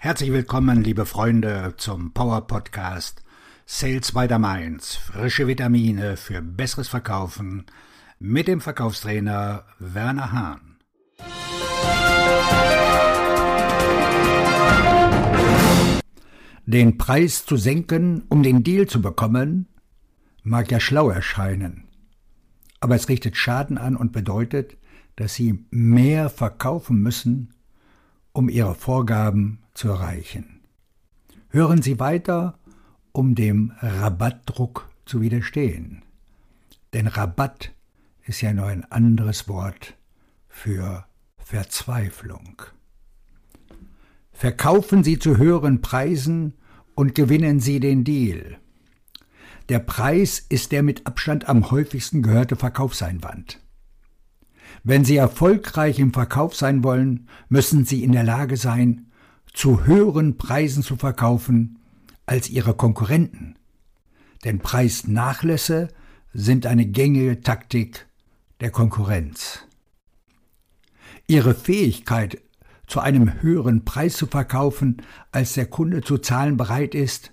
Herzlich willkommen, liebe Freunde, zum Power Podcast Sales by the Mainz. Frische Vitamine für besseres Verkaufen mit dem Verkaufstrainer Werner Hahn. Den Preis zu senken, um den Deal zu bekommen, mag ja schlau erscheinen. Aber es richtet Schaden an und bedeutet, dass Sie mehr verkaufen müssen, um Ihre Vorgaben zu erreichen. Hören Sie weiter, um dem Rabattdruck zu widerstehen. Denn Rabatt ist ja nur ein anderes Wort für Verzweiflung. Verkaufen Sie zu höheren Preisen und gewinnen Sie den Deal. Der Preis ist der mit Abstand am häufigsten gehörte Verkaufseinwand. Wenn Sie erfolgreich im Verkauf sein wollen, müssen Sie in der Lage sein, zu höheren Preisen zu verkaufen als ihre Konkurrenten. Denn Preisnachlässe sind eine gängige Taktik der Konkurrenz. Ihre Fähigkeit, zu einem höheren Preis zu verkaufen, als der Kunde zu zahlen bereit ist,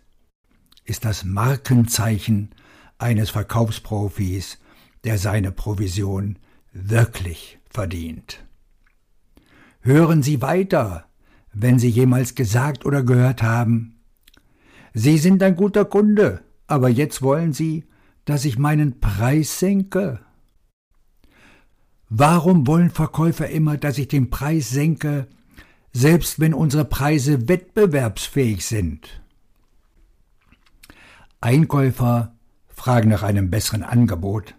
ist das Markenzeichen eines Verkaufsprofis, der seine Provision wirklich verdient. Hören Sie weiter, wenn Sie jemals gesagt oder gehört haben, Sie sind ein guter Kunde, aber jetzt wollen Sie, dass ich meinen Preis senke? Warum wollen Verkäufer immer, dass ich den Preis senke, selbst wenn unsere Preise wettbewerbsfähig sind? Einkäufer fragen nach einem besseren Angebot,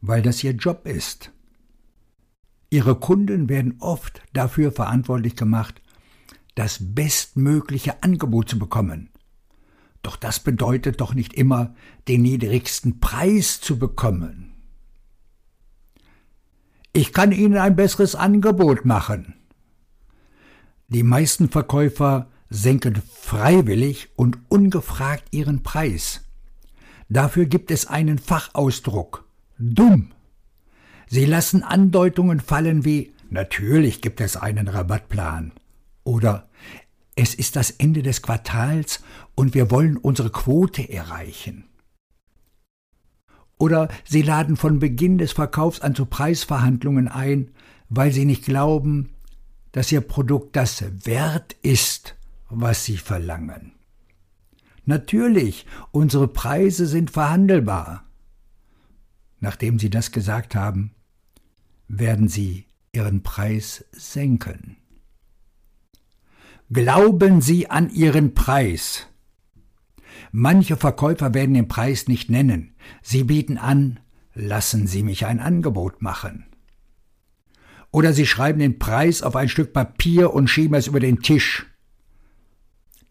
weil das ihr Job ist. Ihre Kunden werden oft dafür verantwortlich gemacht, das bestmögliche Angebot zu bekommen. Doch das bedeutet doch nicht immer, den niedrigsten Preis zu bekommen. Ich kann Ihnen ein besseres Angebot machen. Die meisten Verkäufer senken freiwillig und ungefragt ihren Preis. Dafür gibt es einen Fachausdruck. Dumm. Sie lassen Andeutungen fallen wie Natürlich gibt es einen Rabattplan oder es ist das Ende des Quartals und wir wollen unsere Quote erreichen. Oder sie laden von Beginn des Verkaufs an zu Preisverhandlungen ein, weil sie nicht glauben, dass ihr Produkt das wert ist, was sie verlangen. Natürlich, unsere Preise sind verhandelbar. Nachdem sie das gesagt haben, werden sie ihren Preis senken. Glauben Sie an Ihren Preis. Manche Verkäufer werden den Preis nicht nennen. Sie bieten an, lassen Sie mich ein Angebot machen. Oder Sie schreiben den Preis auf ein Stück Papier und schieben es über den Tisch.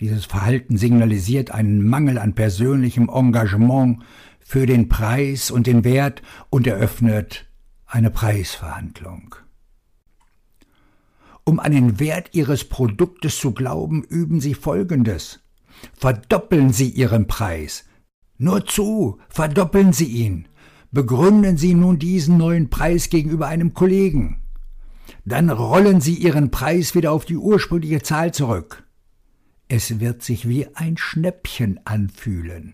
Dieses Verhalten signalisiert einen Mangel an persönlichem Engagement für den Preis und den Wert und eröffnet eine Preisverhandlung. Um an den Wert Ihres Produktes zu glauben, üben Sie Folgendes. Verdoppeln Sie Ihren Preis. Nur zu, verdoppeln Sie ihn. Begründen Sie nun diesen neuen Preis gegenüber einem Kollegen. Dann rollen Sie Ihren Preis wieder auf die ursprüngliche Zahl zurück. Es wird sich wie ein Schnäppchen anfühlen.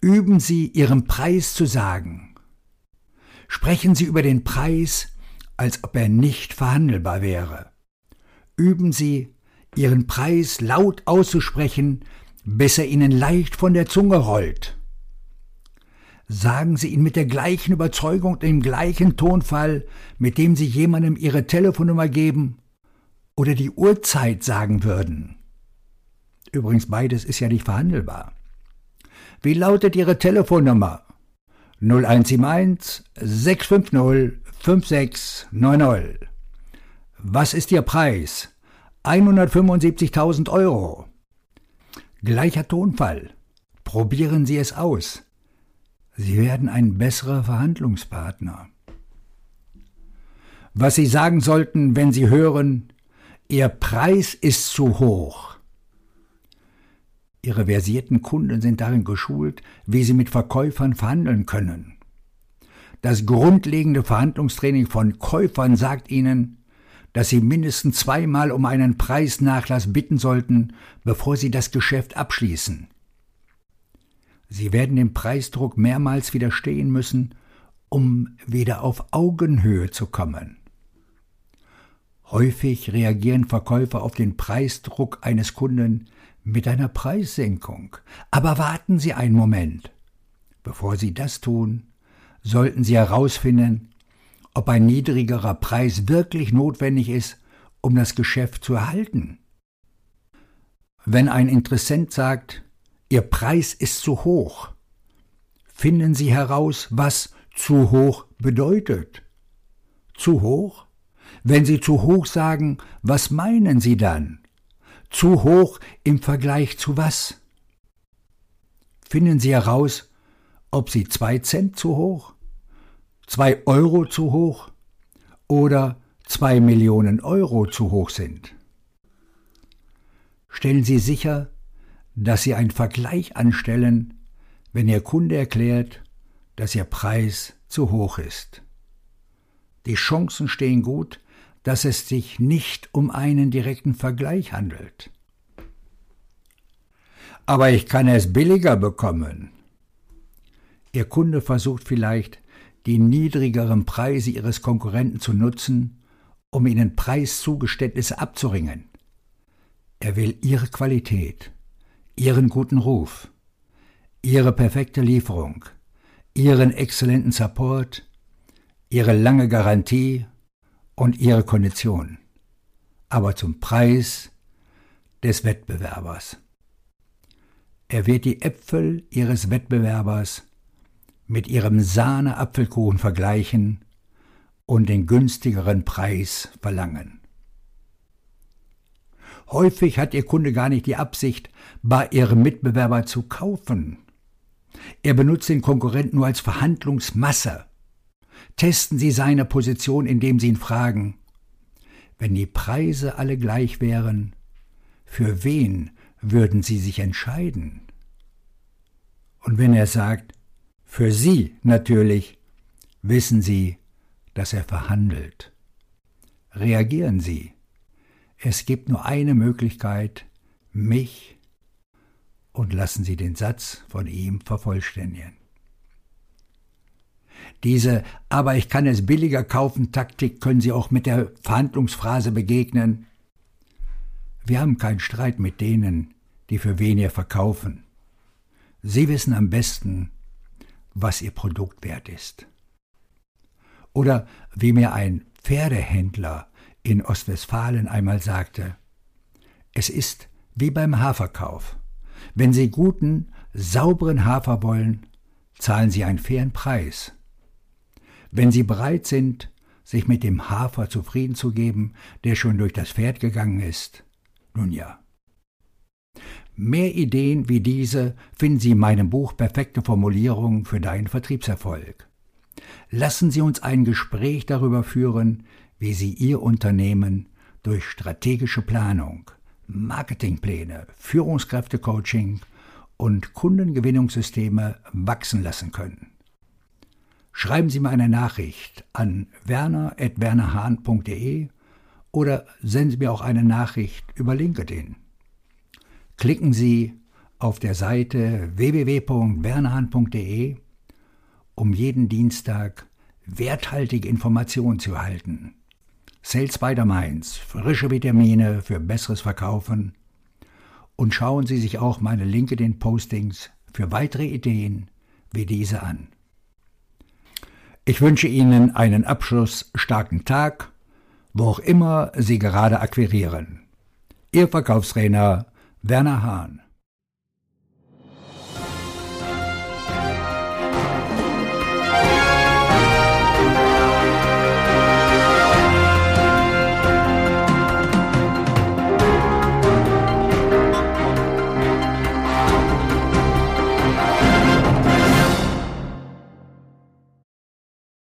Üben Sie Ihren Preis zu sagen. Sprechen Sie über den Preis, als ob er nicht verhandelbar wäre. Üben Sie, Ihren Preis laut auszusprechen, bis er Ihnen leicht von der Zunge rollt. Sagen Sie ihn mit der gleichen Überzeugung, dem gleichen Tonfall, mit dem Sie jemandem Ihre Telefonnummer geben oder die Uhrzeit sagen würden. Übrigens beides ist ja nicht verhandelbar. Wie lautet Ihre Telefonnummer? 0171 650 5690. Was ist Ihr Preis? 175.000 Euro. Gleicher Tonfall. Probieren Sie es aus. Sie werden ein besserer Verhandlungspartner. Was Sie sagen sollten, wenn Sie hören, Ihr Preis ist zu hoch. Ihre versierten Kunden sind darin geschult, wie sie mit Verkäufern verhandeln können. Das grundlegende Verhandlungstraining von Käufern sagt ihnen, dass Sie mindestens zweimal um einen Preisnachlass bitten sollten, bevor Sie das Geschäft abschließen. Sie werden dem Preisdruck mehrmals widerstehen müssen, um wieder auf Augenhöhe zu kommen. Häufig reagieren Verkäufer auf den Preisdruck eines Kunden mit einer Preissenkung. Aber warten Sie einen Moment. Bevor Sie das tun, sollten Sie herausfinden, ob ein niedrigerer Preis wirklich notwendig ist, um das Geschäft zu erhalten. Wenn ein Interessent sagt, Ihr Preis ist zu hoch, finden Sie heraus, was zu hoch bedeutet. Zu hoch? Wenn Sie zu hoch sagen, was meinen Sie dann? Zu hoch im Vergleich zu was? Finden Sie heraus, ob Sie zwei Cent zu hoch, zwei Euro zu hoch oder zwei Millionen Euro zu hoch sind. Stellen Sie sicher, dass Sie einen Vergleich anstellen, wenn Ihr Kunde erklärt, dass Ihr Preis zu hoch ist. Die Chancen stehen gut, dass es sich nicht um einen direkten Vergleich handelt. Aber ich kann es billiger bekommen. Ihr Kunde versucht vielleicht, die niedrigeren Preise ihres Konkurrenten zu nutzen, um ihnen Preiszugeständnisse abzuringen. Er will ihre Qualität, ihren guten Ruf, ihre perfekte Lieferung, ihren exzellenten Support, ihre lange Garantie und ihre Kondition, aber zum Preis des Wettbewerbers. Er wird die Äpfel ihres Wettbewerbers mit ihrem Sahne-Apfelkuchen vergleichen und den günstigeren Preis verlangen. Häufig hat Ihr Kunde gar nicht die Absicht, bei Ihrem Mitbewerber zu kaufen. Er benutzt den Konkurrenten nur als Verhandlungsmasse. Testen Sie seine Position, indem Sie ihn fragen, wenn die Preise alle gleich wären, für wen würden Sie sich entscheiden? Und wenn er sagt, für Sie natürlich wissen Sie, dass er verhandelt. Reagieren Sie. Es gibt nur eine Möglichkeit, mich, und lassen Sie den Satz von ihm vervollständigen. Diese Aber ich kann es billiger kaufen Taktik können Sie auch mit der Verhandlungsphrase begegnen. Wir haben keinen Streit mit denen, die für weniger verkaufen. Sie wissen am besten, was ihr Produkt wert ist. Oder wie mir ein Pferdehändler in Ostwestfalen einmal sagte, es ist wie beim Haferkauf. Wenn Sie guten, sauberen Hafer wollen, zahlen Sie einen fairen Preis. Wenn Sie bereit sind, sich mit dem Hafer zufrieden zu geben, der schon durch das Pferd gegangen ist, nun ja. Mehr Ideen wie diese finden Sie in meinem Buch Perfekte Formulierungen für deinen Vertriebserfolg. Lassen Sie uns ein Gespräch darüber führen, wie Sie Ihr Unternehmen durch strategische Planung, Marketingpläne, Führungskräftecoaching und Kundengewinnungssysteme wachsen lassen können. Schreiben Sie mir eine Nachricht an werner.wernerhahn.de oder senden Sie mir auch eine Nachricht über LinkedIn. Klicken Sie auf der Seite www.wernerhahn.de, um jeden Dienstag werthaltige Informationen zu erhalten. Sales by the Mainz, frische Vitamine für besseres Verkaufen. Und schauen Sie sich auch meine LinkedIn-Postings für weitere Ideen wie diese an. Ich wünsche Ihnen einen abschlussstarken Tag, wo auch immer Sie gerade akquirieren. Ihr Verkaufstrainer Werner Hahn